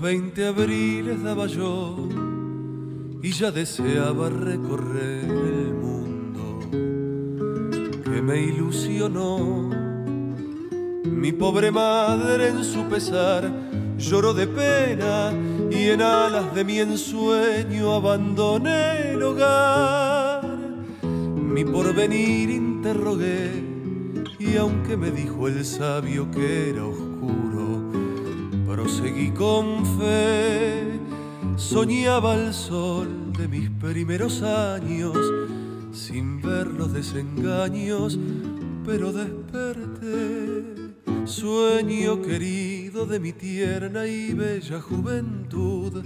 Los 20 abriles daba yo y ya deseaba recorrer el mundo que me ilusionó. Mi pobre madre en su pesar lloró de pena y en alas de mi ensueño abandoné el hogar. Mi porvenir interrogué y aunque me dijo el sabio que era oscuro, con fe. Soñaba el sol de mis primeros años sin ver los desengaños, pero desperté. Sueño querido de mi tierna y bella juventud,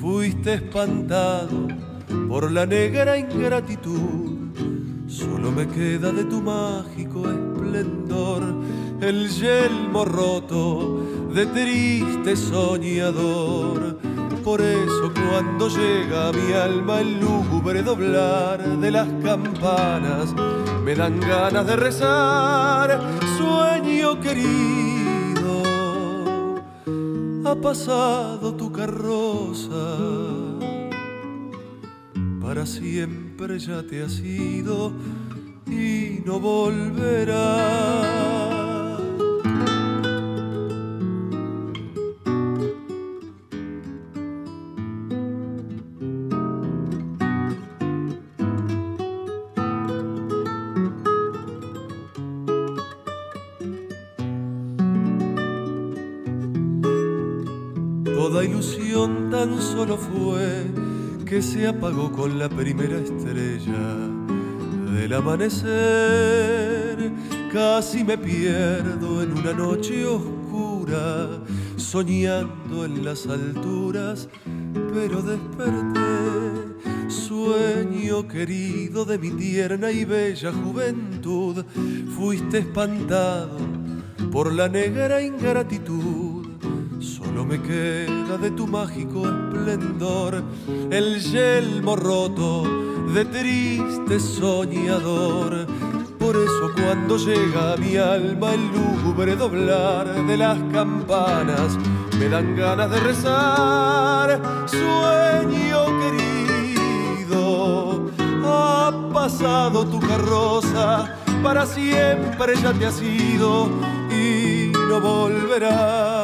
fuiste espantado por la negra ingratitud. Solo me queda de tu mágico esplendor el yelmo roto de triste soñador. Por eso cuando llega mi alma el lúgubre doblar de las campanas, me dan ganas de rezar, sueño querido, ha pasado tu carroza, para siempre ya te has ido y no volverás. Toda ilusión tan solo fue que se apagó con la primera estrella del amanecer. Casi me pierdo en una noche oscura, soñando en las alturas, pero desperté. Sueño querido de mi tierna y bella juventud, fuiste espantado por la negra ingratitud. Me queda de tu mágico esplendor el yelmo roto de triste soñador. Por eso cuando llega a mi alma el lúgubre doblar de las campanas, me dan ganas de rezar. Sueño querido, ha pasado tu carroza, para siempre ya te has ido y no volverás.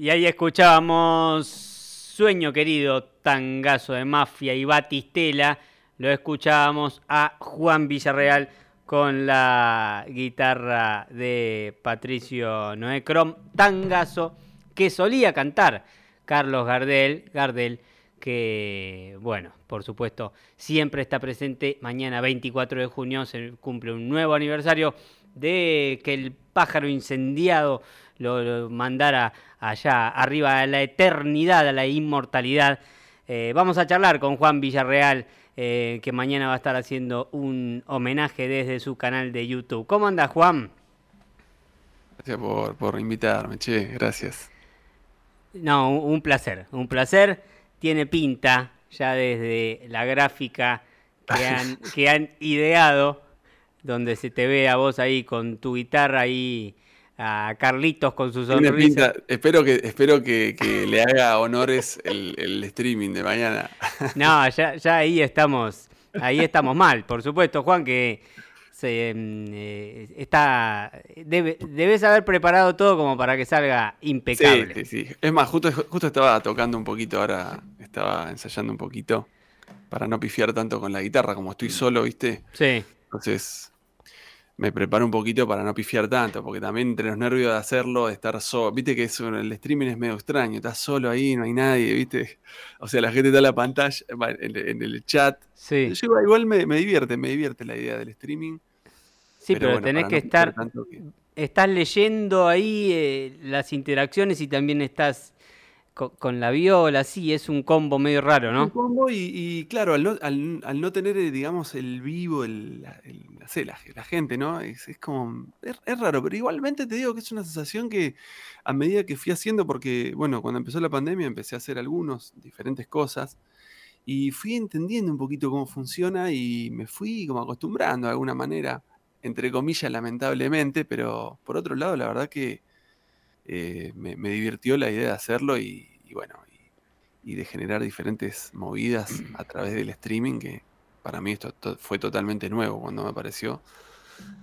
Y ahí escuchábamos Sueño querido, tangazo de mafia y batistela. Lo escuchábamos a Juan Villarreal con la guitarra de Patricio Noé Crom, tangazo que solía cantar Carlos Gardel, Gardel, que, bueno, por supuesto, siempre está presente. Mañana, 24 de junio, se cumple un nuevo aniversario de que el pájaro incendiado lo, lo mandara allá arriba a la eternidad, a la inmortalidad. Eh, vamos a charlar con Juan Villarreal, eh, que mañana va a estar haciendo un homenaje desde su canal de YouTube. ¿Cómo anda Juan? Gracias por, por invitarme, che, gracias. No, un, un placer, un placer. Tiene pinta ya desde la gráfica que han, que han ideado, donde se te ve a vos ahí con tu guitarra ahí a Carlitos con su Tiene sonrisa. espero que, espero que, que le haga honores el, el streaming de mañana. No, ya, ya ahí estamos, ahí estamos mal, por supuesto, Juan, que se, mm, eh, está, debe- debes haber preparado todo como para que salga impecable. Sí, sí, sí. Es más, justo, justo estaba tocando un poquito ahora, estaba ensayando un poquito para no pifiar tanto con la guitarra, como estoy solo, ¿viste? Sí, Entonces me preparo un poquito para no pifiar tanto, porque también entre los nervios de hacerlo, de estar solo, viste que eso, el streaming es medio extraño, estás solo ahí, no hay nadie, viste. O sea, la gente está en la pantalla, en, en el chat. sí, Yo igual, me, me divierte, me divierte la idea del streaming. sí, pero, bueno, tenés que no estar, que- estás leyendo ahí eh, las interacciones y también estás co- con, la viola, sí, es un combo medio raro, Un ¿no? combo y, claro, al no, tener, eh, digamos, el vivo, el, la, gente, ¿no? Es, es como, es, es raro, pero igualmente te digo que es una sensación que a medida que fui haciendo, porque, bueno, cuando empezó la pandemia empecé a hacer algunos, diferentes cosas, y fui entendiendo un poquito cómo funciona y me fui como acostumbrando de alguna manera, entre comillas, lamentablemente, pero por otro lado, la verdad que eh, me, divirtió la idea de hacerlo y, bueno, y, de generar diferentes movidas a través del streaming, que para mí esto fue totalmente nuevo cuando me apareció.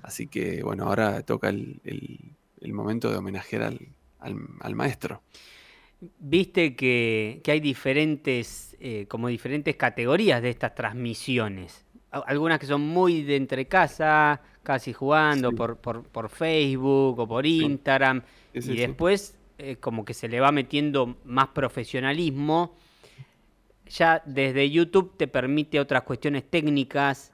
Así que bueno, ahora toca el, momento de homenajear al, maestro. Viste que, hay diferentes, eh, como diferentes categorías de estas transmisiones. Algunas que son muy de entre casa, casi jugando por, por, Facebook o por Instagram. y después eh, como que se le va metiendo más profesionalismo. Ya desde YouTube te permite otras cuestiones técnicas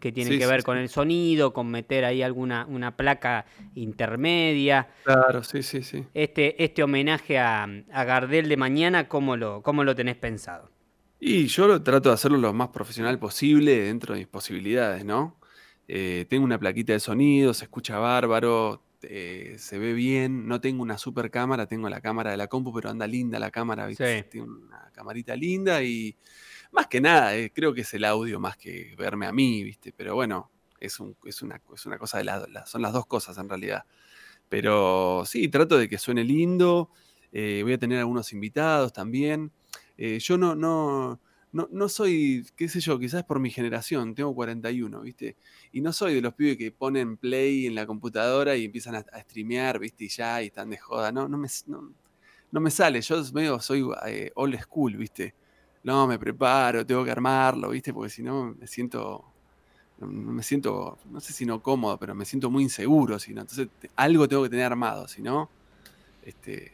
que tienen que ver con el sonido, con meter ahí alguna una placa intermedia. Claro, sí, sí, sí. Este, este homenaje a, a Gardel de mañana, ¿cómo lo, ¿cómo lo tenés pensado? Y yo lo, trato de hacerlo lo más profesional posible dentro de mis posibilidades, ¿no? Eh, tengo una plaquita de sonido, se escucha bárbaro, eh, se ve bien. No tengo una super cámara, tengo la cámara de la compu, pero anda linda la cámara, ¿viste? Tiene una camarita linda y más que nada, eh, creo que es el audio más que verme a mí, ¿viste? Pero bueno, es, un, es, una, es una cosa de la, son las dos cosas en realidad. Pero sí, trato de que suene lindo. voy a tener algunos invitados también. yo no, no, no, no soy, qué sé yo, quizás por mi generación, tengo 41, ¿viste? Y no soy de los pibes que ponen play en la computadora y empiezan a, streamear, ¿viste? Y ya, y están de joda. No, no me, no, me sale. Yo medio soy eh, old school, ¿viste? No, me preparo, tengo que armarlo, ¿viste? Porque si no me siento, no me siento, no sé si no cómodo, pero me siento muy inseguro, si no. Entonces algo tengo que tener armado, si no, este...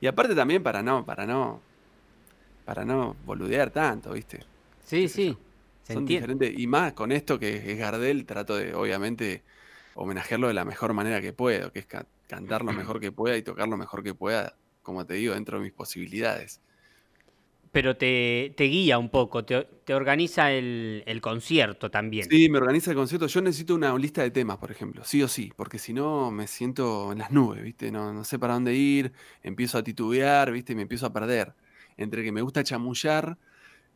Y aparte también para no, para no, para no boludear tanto, ¿viste? Sí, sí. Son diferentes. Y más con esto que es Gardel, trato de, obviamente, homenajearlo de la mejor manera que puedo, que es cantar lo mejor que pueda y tocar lo mejor que pueda, como te digo, dentro de mis posibilidades. Pero te, guía un poco, te, organiza el, concierto también. Sí, me organiza el concierto. Yo necesito una lista de temas, por ejemplo, sí o sí, porque si no me siento en las nubes, ¿viste? No, no sé para dónde ir, empiezo a titubear, ¿viste? Y me empiezo a perder entre que me gusta chamullar,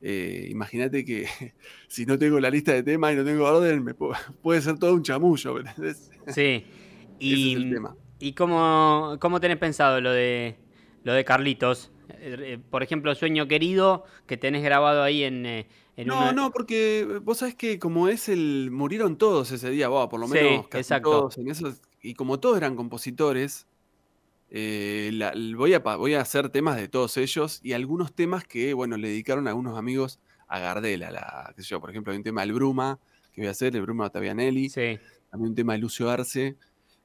eh, imagínate que si no tengo la lista de temas y no tengo orden, me puede ser todo un chamullo. Sí. Y, ¿Y cómo, cómo tenés pensado lo de, lo de Carlitos? Eh, eh, por ejemplo, Sueño Querido, que tenés grabado ahí en... no, no, porque vos sabés que como es el... Murieron todos ese día, por lo menos exacto. todos en eso, y como todos eran compositores, eh, voy, a, voy a hacer temas de todos ellos y algunos temas que, bueno, le dedicaron a algunos amigos a Gardela. La, qué sé yo, por ejemplo, hay un tema del Bruma que voy a hacer, el Bruma Ottavianelli. Sí. También un tema de Lucio Arce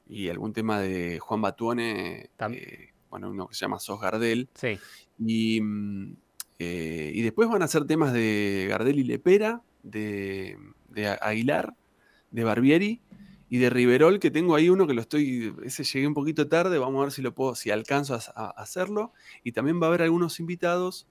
y algún tema de Juan Batuone, eh, bueno, uno que se llama Sos Gardel. Sí. Y, mm, eh, y después van a hacer temas de Gardel y Lepera, de, de Aguilar, de Barbieri y de Riverol, que tengo ahí uno que lo estoy, ese llegué un poquito tarde, vamos a ver si lo puedo, si alcanzo a, hacerlo. Y también va a haber algunos invitados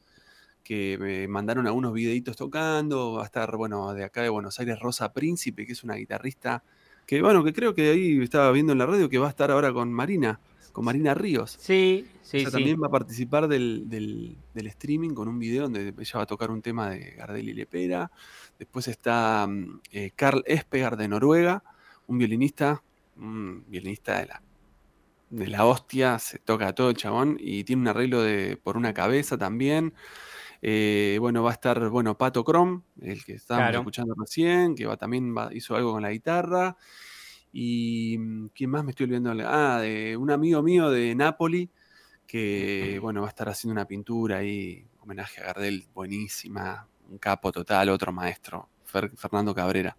que me mandaron algunos videitos tocando. Va a estar, bueno, de acá de Buenos Aires, Rosa Príncipe, que es una guitarrista que, bueno, que creo que ahí estaba viendo en la radio que va a estar ahora con Marina, con Marina Ríos. Sí, sí, ella también va a participar del, del, streaming con un video donde ella va a tocar un tema de Gardel y Lepera. Después está mm, eh, Carl Espegar de Noruega un violinista, un violinista de la, de la hostia, se toca todo el chabón y tiene un arreglo de, por una cabeza también. Eh, bueno, va a estar, bueno, Pato Crom, el que estábamos escuchando recién, que va, también hizo algo con la guitarra. Y mm, ¿quién más me estoy olvidando? Ah, de un amigo mío de Nápoli, que bueno, va a estar haciendo una pintura ahí, homenaje a Gardel, buenísima, un capo total, otro maestro, Fernando Cabrera.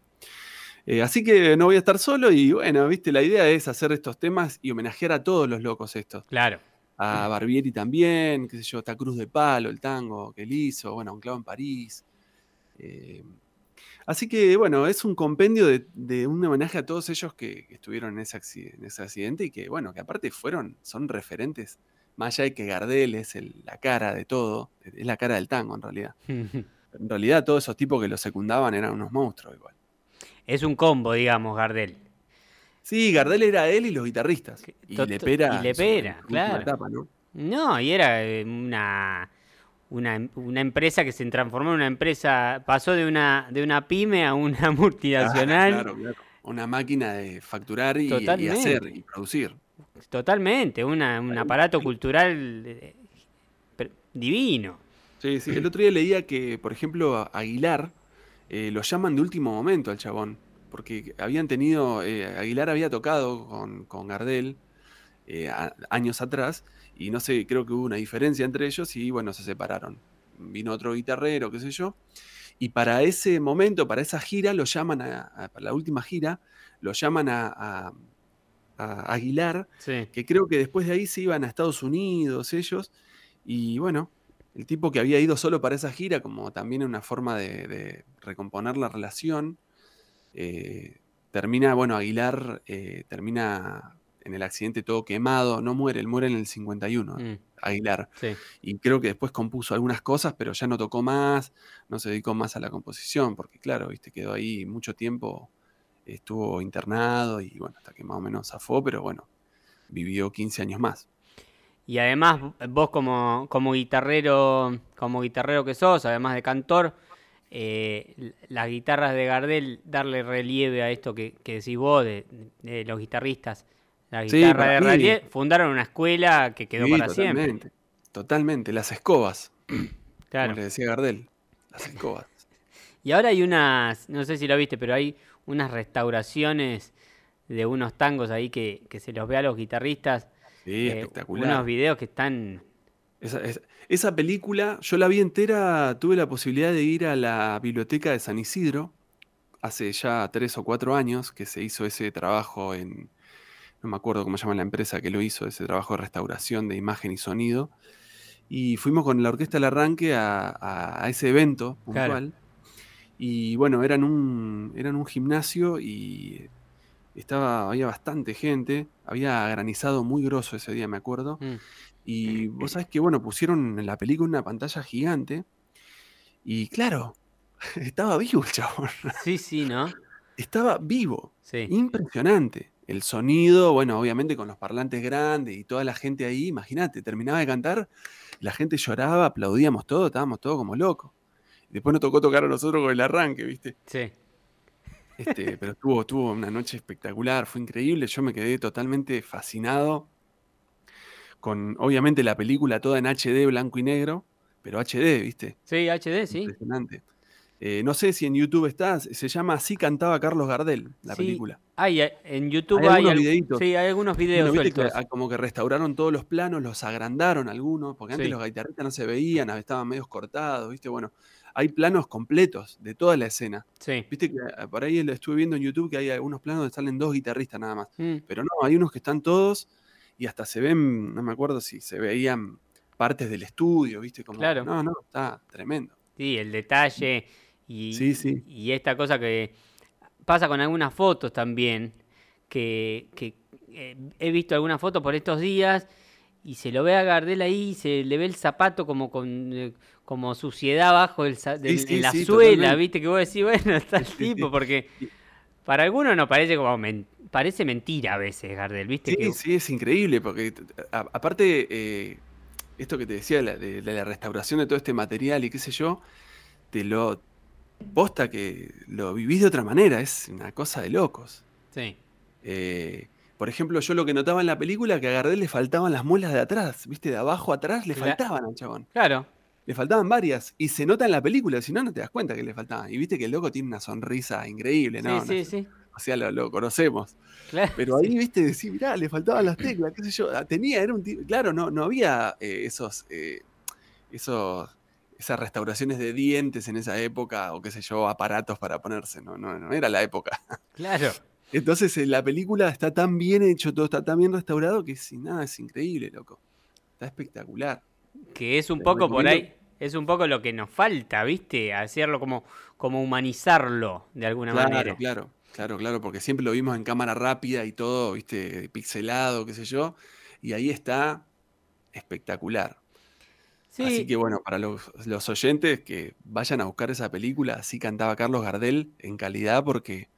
Eh, así que no voy a estar solo y bueno, viste, la idea es hacer estos temas y homenajear a todos los locos estos. Claro. A Barbieri también, qué sé yo, esta Cruz de Palo, el tango que él hizo, bueno, un clavo en París. Eh, así que bueno, es un compendio de, un homenaje a todos ellos que, estuvieron en ese, accidente, y que bueno, que aparte fueron, son referentes, más allá de que Gardel es la cara de todo, es la cara del tango en realidad. en realidad todos esos tipos que lo secundaban eran unos monstruos igual es un combo, digamos, Gardel. Sí, Gardel era él y los guitarristas. Y Lepera. Y Lepera, claro. ¿no? ¿no? y era eh, una, una, empresa que se transformó en una empresa, pasó de una, de una pyme a una multinacional. claro, claro. Una máquina de facturar y, hacer y producir. Totalmente, una- un aparato cultural eh, per- divino. Sí, sí. El otro día leía que, por ejemplo, Aguilar eh, lo llaman de último momento al chabón. Porque habían tenido. eh, Aguilar había tocado con, con Gardel eh, a- años atrás. Y no sé, creo que hubo una diferencia entre ellos y bueno, se separaron. Vino otro guitarrero, qué sé yo. Y para ese momento, para esa gira, lo llaman a, a- para la última gira, lo llaman a, a- a Aguilar Sí. que creo que después de ahí se iban a Estados Unidos ellos, y bueno, el tipo que había ido solo para esa gira, como también una forma de, de recomponer la relación, eh, termina, bueno, Aguilar eh, termina en el accidente todo quemado, no muere, él muere en el 51, Mm, Aguilar, sí. y creo que después compuso algunas cosas, pero ya no tocó más, no se dedicó más a la composición, porque claro, viste, quedó ahí mucho tiempo, estuvo internado y bueno, hasta que más o menos zafó, pero bueno, vivió 15 años más. Y además vos como, como guitarrero, como guitarrero que sos, además de cantor, eh, las guitarras de Gardel, darle relieve a esto que, que decís vos de, de los guitarristas. La guitarra de relieve fundaron una escuela que quedó Sí, para siempre. totalmente, Totalmente, las escobas, Claro. como le decía Gardel, las escobas. Y ahora hay unas, no sé si lo viste, pero hay unas restauraciones de unos tangos ahí que, que se los ve a los guitarristas. Sí, eh, espectacular. unos videos que están... Esa, esa- esa película, yo la vi entera, tuve la posibilidad de ir a la biblioteca de San Isidro hace ya tres o cuatro años que se hizo ese trabajo en, no me acuerdo cómo se llama la empresa que lo hizo, ese trabajo de restauración de imagen y sonido. Y fuimos con la Orquesta del Arranque a, ese evento Claro. puntual. Y bueno, era en un, era en un gimnasio y estaba, había bastante gente, había granizado muy grosso ese día, me acuerdo. mm, Y vos sabés que, bueno, pusieron en la película una pantalla gigante. Y claro, estaba vivo el chabón. Sí, sí, ¿no? Estaba vivo. Sí. Impresionante. El sonido, bueno, obviamente con los parlantes grandes y toda la gente ahí, imagínate, terminaba de cantar, la gente lloraba, aplaudíamos todo, estábamos todos como locos. Después nos tocó tocar a nosotros con el arranque, ¿viste? Sí. Este, pero estuvo, tuvo una noche espectacular, fue increíble. Yo me quedé totalmente fascinado con, obviamente, la película toda en HD, blanco y negro, pero HD, ¿viste? Sí, HD, sí. Impresionante. Eh, no sé si en YouTube está, se llama Así cantaba Carlos Gardel, la Sí, película. Hay, eh, en YouTube Hay hay, algunos al- videitos. sí, hay algunos videos Bueno, que, como que restauraron todos los planos, los agrandaron algunos, porque antes Sí. los guitarristas no se veían, estaban medios cortados, ¿viste? Bueno, hay planos completos de toda la escena. Sí. Viste que ah, por ahí lo estuve viendo en YouTube que hay algunos planos donde salen dos guitarristas nada más. Mm, Pero no, hay unos que están todos y hasta se ven, no me acuerdo si se veían partes del estudio, ¿viste? Como, Claro. No, no, está tremendo. Sí, el detalle y, Sí, sí. y esta cosa que pasa con algunas fotos también, que, que, eh, he visto algunas fotos por estos días y se lo ve a Gardel ahí, se le ve el zapato como con eh, como suciedad abajo del, za- del- sí, en la sí, suela, totalmente. viste que vos decís, bueno, está el tipo, porque para algunos no parece como men- parece mentira a veces Gardel, viste Sí, que sí, es increíble, porque a- aparte, eh, esto que te decía, la- de, la restauración de todo este material y qué sé yo, te lo posta que lo vivís de otra manera, es una cosa de locos. sí, Eh, por ejemplo, yo lo que notaba en la película, que a Gardel le faltaban las muelas de atrás, ¿viste? De abajo a atrás le faltaban al chabón. claro, Le faltaban varias. Y se nota en la película, si no, no te das cuenta que le faltaban. Y viste que el loco tiene una sonrisa increíble, ¿no? sí, No sí, sé, sí, O sea, lo, lo conocemos. claro, Pero sí. ahí, viste, decís, mirá, le faltaban las teclas, qué sé yo. Ah, Tenía, era un tipo. Claro, no, no había eh, esos, eh, esos. Esas restauraciones de dientes en esa época, o qué sé yo, aparatos para ponerse, no, no, no era la época. claro. Entonces en la película está tan bien hecho, todo está tan bien restaurado que sin nada es increíble, loco. Está espectacular. Que es un poco por ahí, es un poco lo que nos falta, ¿viste? Hacerlo como, como humanizarlo de alguna Claro, manera. claro, claro, claro, porque siempre lo vimos en cámara rápida y todo, viste, pixelado, qué sé yo, y ahí está espectacular. Sí, Así que bueno, para los, los oyentes que vayan a buscar esa película, así cantaba Carlos Gardel en calidad, porque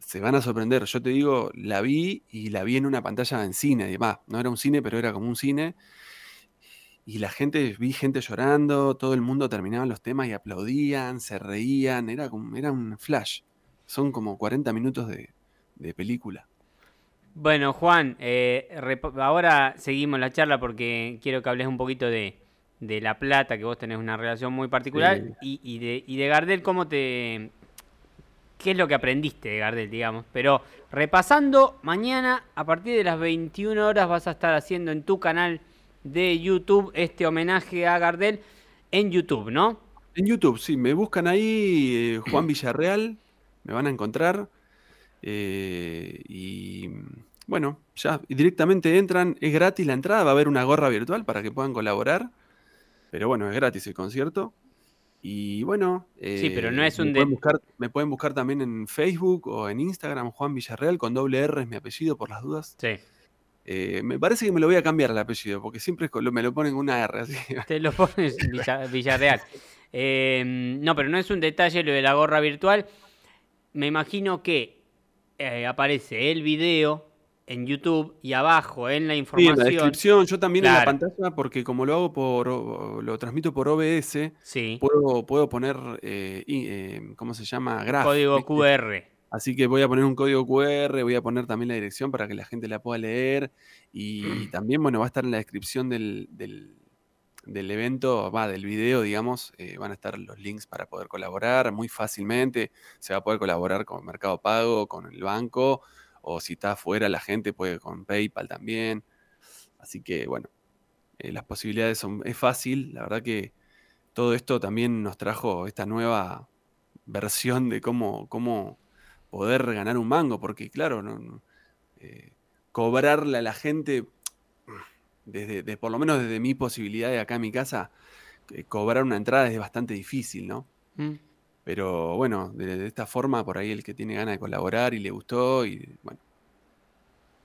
se van a sorprender. Yo te digo, la vi y la vi en una pantalla en cine, además, no era un cine, pero era como un cine. Y la gente, vi gente llorando, todo el mundo terminaba los temas y aplaudían, se reían, era, como, era un flash. Son como 40 minutos de, de película. Bueno, Juan, eh, ahora seguimos la charla porque quiero que hables un poquito de, La Plata, que vos tenés una relación muy particular, y, de, y de Gardel, ¿cómo te... ¿Qué es lo que aprendiste de Gardel, digamos? Pero repasando, mañana a partir de las 21 horas vas a estar haciendo en tu canal de YouTube este homenaje a Gardel en YouTube, ¿no? En YouTube, sí, me buscan ahí eh, Juan Villarreal, me van a encontrar. Eh, y bueno, ya directamente entran, es gratis la entrada, va a haber una gorra virtual para que puedan colaborar. Pero bueno, es gratis el concierto. Y bueno, sí, pero no es me un pueden, buscar, me pueden buscar también en Facebook o en Instagram, Juan Villarreal, con doble R es mi apellido por las dudas. Sí. Eh, me parece que me lo voy a cambiar el apellido, porque siempre me lo ponen una R. Así. Te lo pones Villarreal. Em, no, pero no es un detalle lo de la gorra virtual. Me imagino que eh, aparece el video en YouTube y abajo en la información. Sí, en la descripción, yo también en la pantalla, porque como lo hago por, lo transmito por OBS, puedo, puedo poner, eh, ¿cómo se llama? Graph, Código QR. Así que voy a poner un código QR, voy a poner también la dirección para que la gente la pueda leer. Y, también, bueno, va a estar en la descripción del, del, evento, va, del video, digamos, eh, van a estar los links para poder colaborar muy fácilmente. Se va a poder colaborar con Mercado Pago, con el banco, o si está afuera la gente puede con PayPal también. Así que, bueno, eh, las posibilidades son, es fácil. La verdad que todo esto también nos trajo esta nueva versión de cómo, cómo poder ganar un mango, porque claro, no, eh, cobrarle a la gente, desde, por lo menos desde mi posibilidad de acá en mi casa, eh, cobrar una entrada es bastante difícil, ¿no? Mm. Pero bueno, de, esta forma, por ahí el que tiene ganas de colaborar y le gustó, y bueno,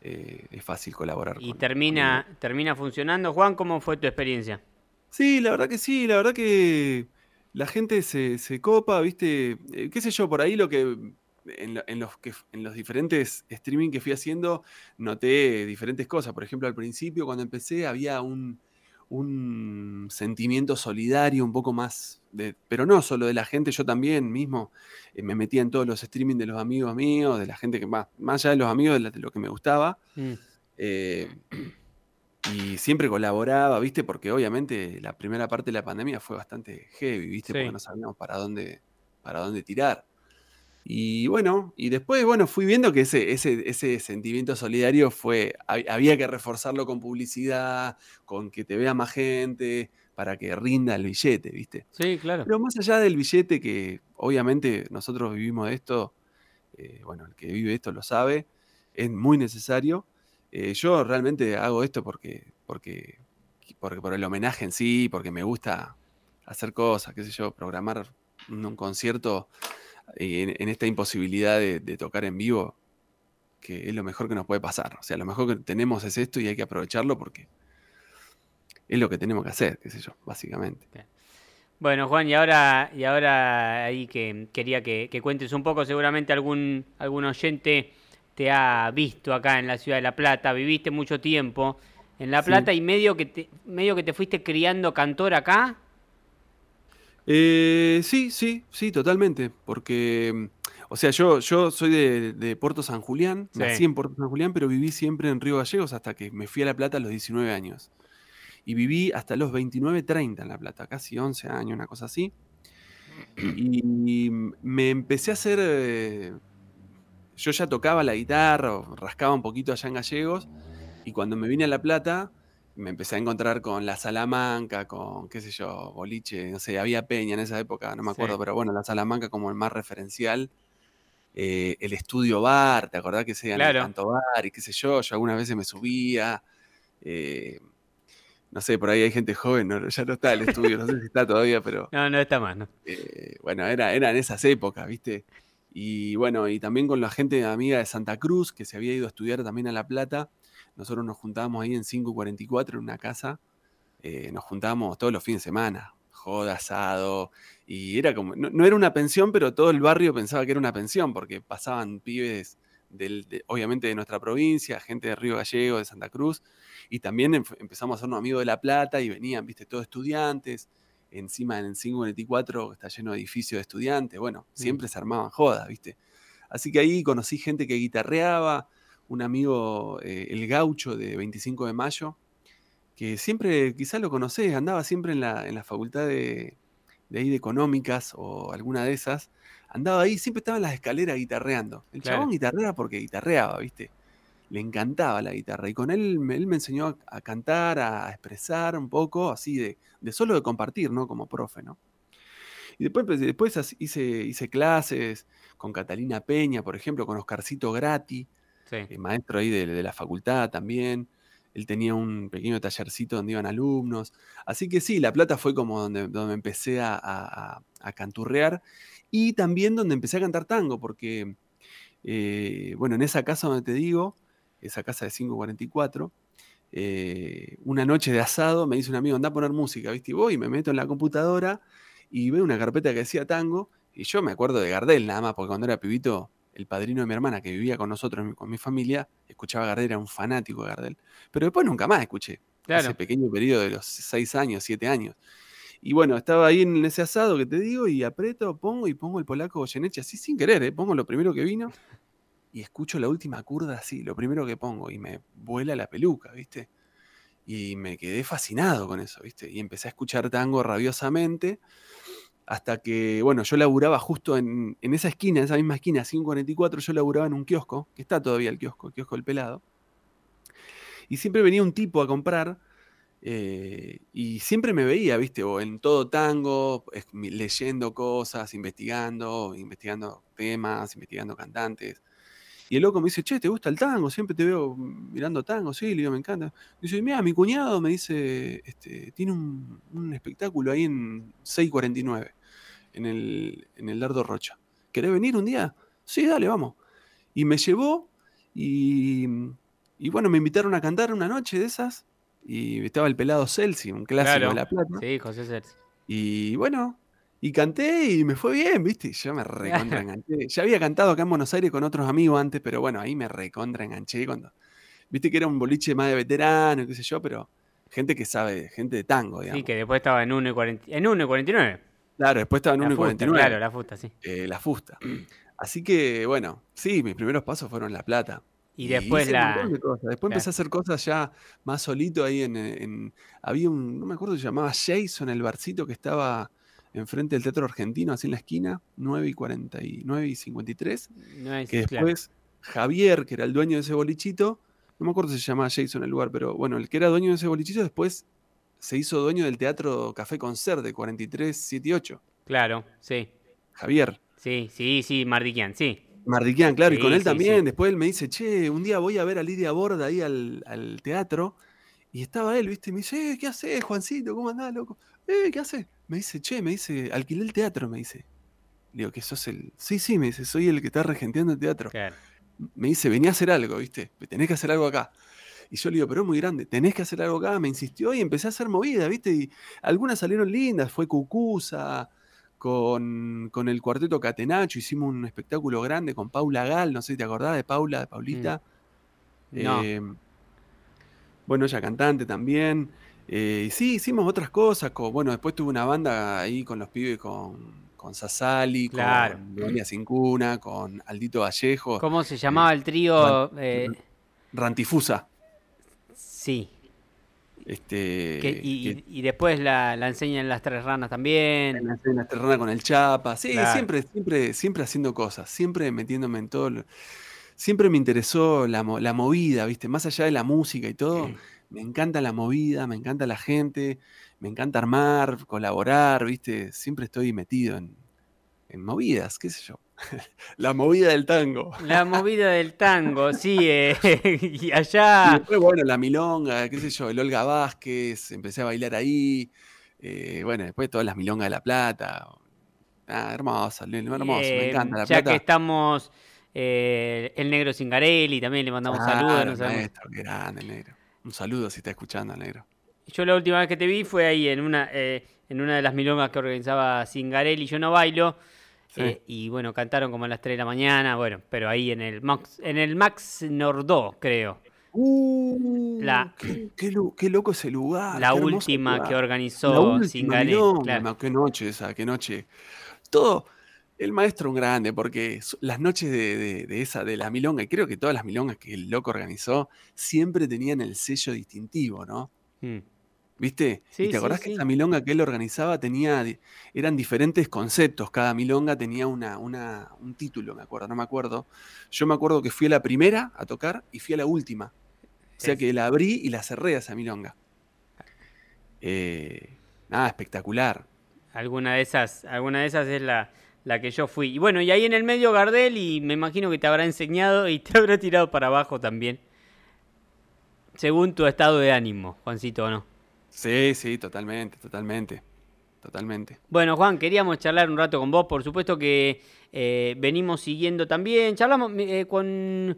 eh, es fácil colaborar. ¿Y termina, termina funcionando? Juan, ¿cómo fue tu experiencia? Sí, la verdad que sí, la verdad que la gente se, se copa, viste, qué sé yo, por ahí lo que en, los que, en los diferentes streaming que fui haciendo, noté diferentes cosas. Por ejemplo, al principio, cuando empecé, había un, sentimiento solidario un poco más, de, pero no solo de la gente, yo también mismo eh, me metía en todos los streaming de los amigos míos, de la gente que más, más allá de los amigos, de, lo que me gustaba. Mm. Eh, y siempre colaboraba, ¿viste? Porque obviamente la primera parte de la pandemia fue bastante heavy, ¿viste? Porque no sabíamos para dónde, para dónde tirar. Y bueno, y después, bueno, fui viendo que ese, ese, ese sentimiento solidario fue, había que reforzarlo con publicidad, con que te vea más gente, para que rinda el billete, ¿viste? Sí, claro. Pero más allá del billete, que obviamente nosotros vivimos de esto, eh, bueno, el que vive esto lo sabe, es muy necesario. Eh, yo realmente hago esto porque, porque, porque por el homenaje en sí, porque me gusta hacer cosas, qué sé yo, programar un concierto en, esta imposibilidad de, tocar en vivo, que es lo mejor que nos puede pasar. O sea, lo mejor que tenemos es esto y hay que aprovecharlo porque es lo que tenemos que hacer, qué sé yo, básicamente. Bueno, Juan, y ahora, y ahora ahí que quería que, cuentes un poco, seguramente algún, algún oyente te ha visto acá en la ciudad de La Plata, viviste mucho tiempo en La Plata y medio que, te, medio que te fuiste criando cantor acá. Eh, sí, sí, sí, totalmente. Porque, o sea, yo, yo soy de, Puerto San Julián, nací en Puerto San Julián, pero viví siempre en Río Gallegos hasta que me fui a La Plata a los 19 años. Y viví hasta los 29, 30 en La Plata, casi 11 años, una cosa así. Y me empecé a hacer. Eh, yo ya tocaba la guitarra, rascaba un poquito allá en Gallegos. Y cuando me vine a La Plata, me empecé a encontrar con la Salamanca, con, qué sé yo, boliche, no sé, había Peña en esa época, no me acuerdo, pero bueno, la Salamanca como el más referencial. Eh, el estudio bar, ¿te acordás que se claro. el canto bar y qué sé yo? Yo algunas veces me subía. Eh, no sé, por ahí hay gente joven, ya no está el estudio, no sé si está todavía, pero. No, no está más, ¿no? Eh, bueno, era, era en esas épocas, ¿viste? Y bueno, y también con la gente amiga de Santa Cruz, que se había ido a estudiar también a La Plata nosotros nos juntábamos ahí en 544 en una casa, eh, nos juntábamos todos los fines de semana, joda, asado, y era como, no, era una pensión, pero todo el barrio pensaba que era una pensión, porque pasaban pibes, del, obviamente de nuestra provincia, gente de Río Gallego, de Santa Cruz, y también empezamos a hacernos amigos de La Plata y venían, viste, todos estudiantes, encima en el 524 está lleno de edificios de estudiantes, bueno, mm. siempre se armaban jodas, viste. Así que ahí conocí gente que guitarreaba, un amigo, eh, el gaucho de 25 de mayo, que siempre, quizás lo conocés, andaba siempre en la, en la facultad de, de ahí de económicas o alguna de esas, andaba ahí, siempre estaba en las escaleras guitarreando. El Claro. chabón guitarrea porque guitarreaba, ¿viste? Le encantaba la guitarra. Y con él, me- él me enseñó a, a cantar, a expresar un poco, así de, de solo de compartir, ¿no? Como profe, ¿no? Y después, pues, después hice, hice clases con Catalina Peña, por ejemplo, con Oscarcito Grati, Sí. eh, maestro ahí de, la facultad también. Él tenía un pequeño tallercito donde iban alumnos. Así que sí, La Plata fue como donde, donde empecé a, a- a- canturrear y también donde empecé a cantar tango, porque, eh, bueno, en esa casa donde te digo, esa casa de 544, eh, una noche de asado me dice un amigo, anda a poner música, ¿viste? Y voy me meto en la computadora y veo una carpeta que decía tango y yo me acuerdo de Gardel nada más, porque cuando era pibito, el padrino de mi hermana que vivía con nosotros, con mi familia, escuchaba a Gardel, era un fanático de Gardel. Pero después nunca más escuché. Claro. Ese pequeño periodo de los seis años, siete años. Y bueno, estaba ahí en ese asado que te digo y aprieto, pongo y pongo el polaco Goyeneche así sin querer, ¿eh? pongo lo primero que vino y escucho la última curda así, lo primero que pongo y me vuela la peluca, ¿viste? Y me quedé fascinado con eso, ¿viste? Y empecé a escuchar tango rabiosamente hasta que, bueno, yo laburaba justo en, en esa esquina, en esa misma esquina, 544, yo laburaba en un kiosco, que está todavía el kiosco, el kiosco del pelado. Y siempre venía un tipo a comprar eh, y siempre me veía, ¿viste? O en todo tango, leyendo cosas, investigando, investigando temas, investigando cantantes. Y el loco me dice, che, ¿te gusta el tango? Siempre te veo mirando tango, sí, le digo, me encanta. Dice, mira, mi cuñado me dice, este, tiene un espectáculo ahí en 649, en el, en el Dardo Rocha. ¿Querés venir un día? Sí, dale, vamos. Y me llevó y, y bueno, me invitaron a cantar una noche de esas. Y estaba el pelado Celsi, un clásico Claro. de La Plata. Sí, José Cerci. Y bueno, y canté y me fue bien, ¿viste? Yo me recontra enganché. Ya había cantado acá en Buenos Aires con otros amigos antes, pero bueno, ahí me recontra enganché cuando. Viste que era un boliche más de veterano, qué sé yo, pero gente que sabe, gente de tango, digamos. Sí, que después estaba en 1 y 40 en 1 y 49. Claro, después estaba en La 1 y fusta, 49, claro, la fusta, sí. eh, la fusta. Así que, bueno, sí, mis primeros pasos fueron La Plata. Y después la. de cosas. Después Claro. empecé a hacer cosas ya más solito ahí en, en- Había un. No me acuerdo, se llamaba Jason, el barcito que estaba enfrente del Teatro Argentino, así en la esquina, 9 y 49 y 53. No es, Que claro. después Javier, que era el dueño de ese bolichito, no me acuerdo si se llamaba Jason el lugar, pero bueno, el que era dueño de ese bolichito después se hizo dueño del Teatro Café Concert de 43, 7 y 8. Claro, sí. Javier. Sí, sí, sí, Mardiquian, sí. Mardiquian, claro, y con él sí, también. sí. Después él me dice, che, un día voy a ver a Lidia Borda ahí al, al teatro. Y estaba él, ¿viste? Y me dice, eh, ¿qué haces, Juancito? ¿Cómo andás, loco? Eh, ¿qué haces? Me dice, che, me dice, alquilé el teatro, me dice. Le digo, que sos el. Sí, sí, me dice, soy el que está regenteando el teatro. Claro. Me dice, vení a hacer algo, ¿viste? Tenés que hacer algo acá. Y yo le digo, pero es muy grande, tenés que hacer algo acá. Me insistió y empecé a hacer movida, ¿viste? Y algunas salieron lindas, fue Cucusa, con, con el cuarteto Catenacho, hicimos un espectáculo grande con Paula Gal, no sé si te acordás de Paula, de Paulita. No. Eh, bueno, ella cantante también. Eh, y sí, hicimos otras cosas. co- bueno, después tuve una banda ahí con los pibes, con, con Sasali, Claro. con Begoña Cincuna, con Aldito Vallejo, ¿Cómo se llamaba el trío? Eh, Rantifusa. Sí. Este, Que- y, que- y- después la, la enseñan las tres ranas también. la, en la terrana con el Chapa. Sí, Claro. siempre, siempre, siempre haciendo cosas, siempre metiéndome en todo. lo- Siempre me interesó la, mo- la movida, ¿viste? Más allá de la música y todo, me encanta la movida, me encanta la gente, me encanta armar, colaborar, ¿viste? Siempre estoy metido en, en movidas, qué sé yo. la movida del tango. La movida del tango, sí. eh, y Y allá. después, bueno, la milonga, qué sé yo, el Olga Vázquez, empecé a bailar ahí. eh, bueno, después todas las milongas de La Plata. Ah, hermoso, hermoso, me eh, encanta La ya Plata. que estamos. eh, el negro Cingarelli, también le mandamos saludos. No maestro, qué grande, el negro. Un saludo si está escuchando, negro. Yo la última vez que te vi fue ahí en una, eh, en una de las milongas que organizaba Cingarelli, yo no bailo. Sí. eh, y bueno, cantaron como a las 3 de la mañana, bueno, pero ahí en el Max, en el Max Nordó, creo. Uh, La- qué, qué lo- qué loco ese lugar. la última lugar. que organizó milonga, claro. qué noche esa, qué noche. Todo, El maestro un grande, porque las noches de, esa, de la milonga, y creo que todas las milongas que el loco organizó, siempre tenían el sello distintivo, ¿no? Mm. ¿Viste? ¿Y te acordás que esa milonga que él organizaba tenía, eran diferentes conceptos, cada milonga tenía una, una, un título, me acuerdo, no me acuerdo. Yo me acuerdo que fui a la primera a tocar y fui a la última. O sea que la abrí y la cerré a esa milonga. Eh, nada, espectacular. Alguna de esas, alguna de esas es la, la que yo fui. Y bueno, y ahí en el medio Gardel, y me imagino que te habrá enseñado y te habrá tirado para abajo también. Según tu estado de ánimo, Juancito, ¿o no? Sí, sí, totalmente, totalmente. Totalmente. Bueno, Juan, queríamos charlar un rato con vos. Por supuesto que eh, venimos siguiendo también. Charlamos eh, con.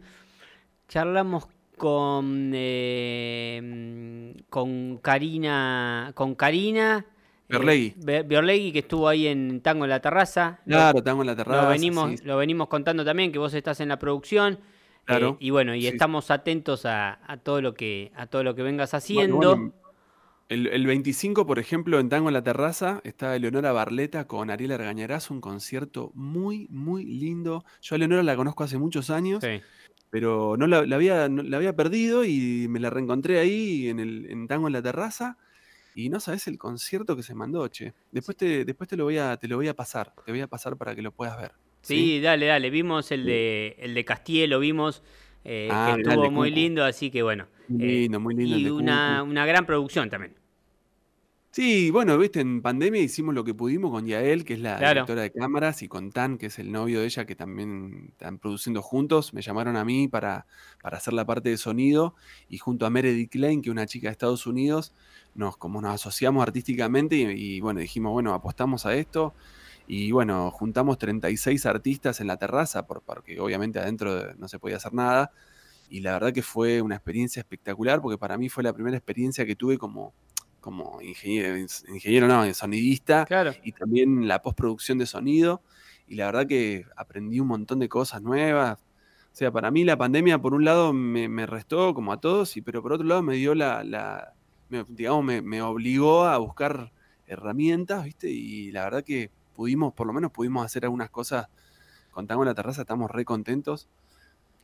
Charlamos con. Eh, con Karina. Con Karina. Biorlegui. que estuvo ahí en Tango en la Terraza. Claro, Tango en la Terraza. Lo venimos, lo venimos contando también, que vos estás en la producción. Claro. y bueno, y estamos atentos a, todo lo que, a todo lo que vengas haciendo. El, 25, por ejemplo, en Tango en la Terraza, está Eleonora Barleta con Ariel Argañarás, un concierto muy, muy lindo. Yo a Eleonora la conozco hace muchos años, pero no la, había, la había perdido y me la reencontré ahí en, el, en Tango en la Terraza. Y no sabes el concierto que se mandó, che. Después te, después te lo voy a, te lo voy a pasar. Te voy a pasar para que lo puedas ver. Sí, dale, dale. Vimos el de el de Castiel, vimos eh, ah, que estuvo muy lindo, así que bueno. Muy lindo, muy lindo. Y una, una gran producción también. Sí, bueno, viste, en pandemia hicimos lo que pudimos con Yael, que es la directora de cámaras, y con Tan, que es el novio de ella, que también están produciendo juntos. Me llamaron a mí para, para hacer la parte de sonido, y junto a Meredith Lane, que es una chica de Estados Unidos, nos, como nos asociamos artísticamente y, bueno, dijimos, bueno, apostamos a esto. Y bueno, juntamos 36 artistas en la terraza, por, porque obviamente adentro no se podía hacer nada. Y la verdad que fue una experiencia espectacular, porque para mí fue la primera experiencia que tuve como como ingeniero, ingeniero no, sonidista, y también la postproducción de sonido. Y la verdad que aprendí un montón de cosas nuevas. O sea, para mí la pandemia, por un lado, me, restó, como a todos, y, pero por otro lado me dio la, la digamos, me, obligó a buscar herramientas, ¿viste? Y la verdad que pudimos, por lo menos pudimos hacer algunas cosas con Tango en la Terraza, estamos re contentos.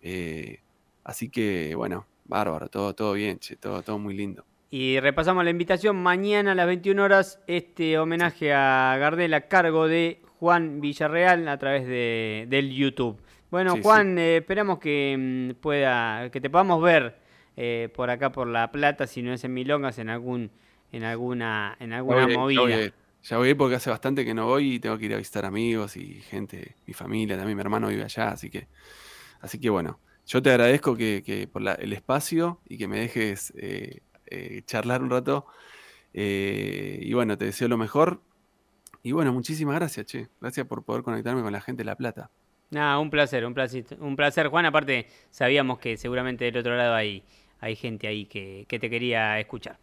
Eh, así que, bueno, bárbaro, todo, todo bien, che, todo, todo muy lindo. Y repasamos la invitación mañana a las 21 horas, este homenaje a Gardel a cargo de Juan Villarreal a través de, del YouTube. Bueno, Juan, eh, esperamos que mm, pueda, que te podamos ver eh, por acá por La Plata, si no es en Milongas, en algún, en alguna, en alguna movida. Ya voy, porque hace bastante que no voy y tengo que ir a visitar amigos y gente, mi familia, también mi hermano vive allá, así que, así que bueno, yo te agradezco que, por el espacio y que me dejes eh, eh, charlar un rato. Eh, y bueno, te deseo lo mejor. Y bueno, muchísimas gracias, che. Gracias por poder conectarme con la gente de La Plata. Nada, un placer, un placer, un placer, Juan. Aparte, sabíamos que seguramente del otro lado hay, hay gente ahí que, te quería escuchar.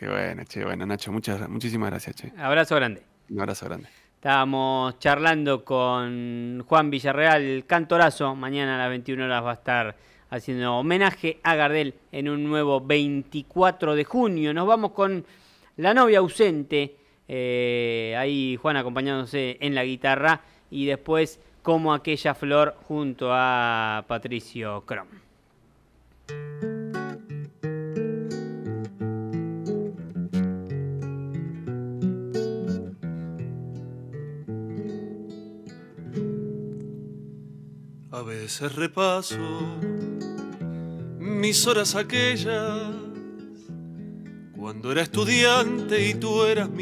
Qué bueno, che. Bueno, Nacho, muchas, muchísimas gracias, che. Abrazo grande. Un abrazo grande. Estábamos charlando con Juan Villarreal, Cantorazo. Mañana a las 21 horas va a estar haciendo homenaje a Gardel en un nuevo 24 de junio. Nos vamos con La novia ausente, eh, ahí Juan acompañándose en la guitarra y después como aquella flor junto a Patricio Crom. A veces repaso mis horas aquellas, cuando era estudiante y tú eras mi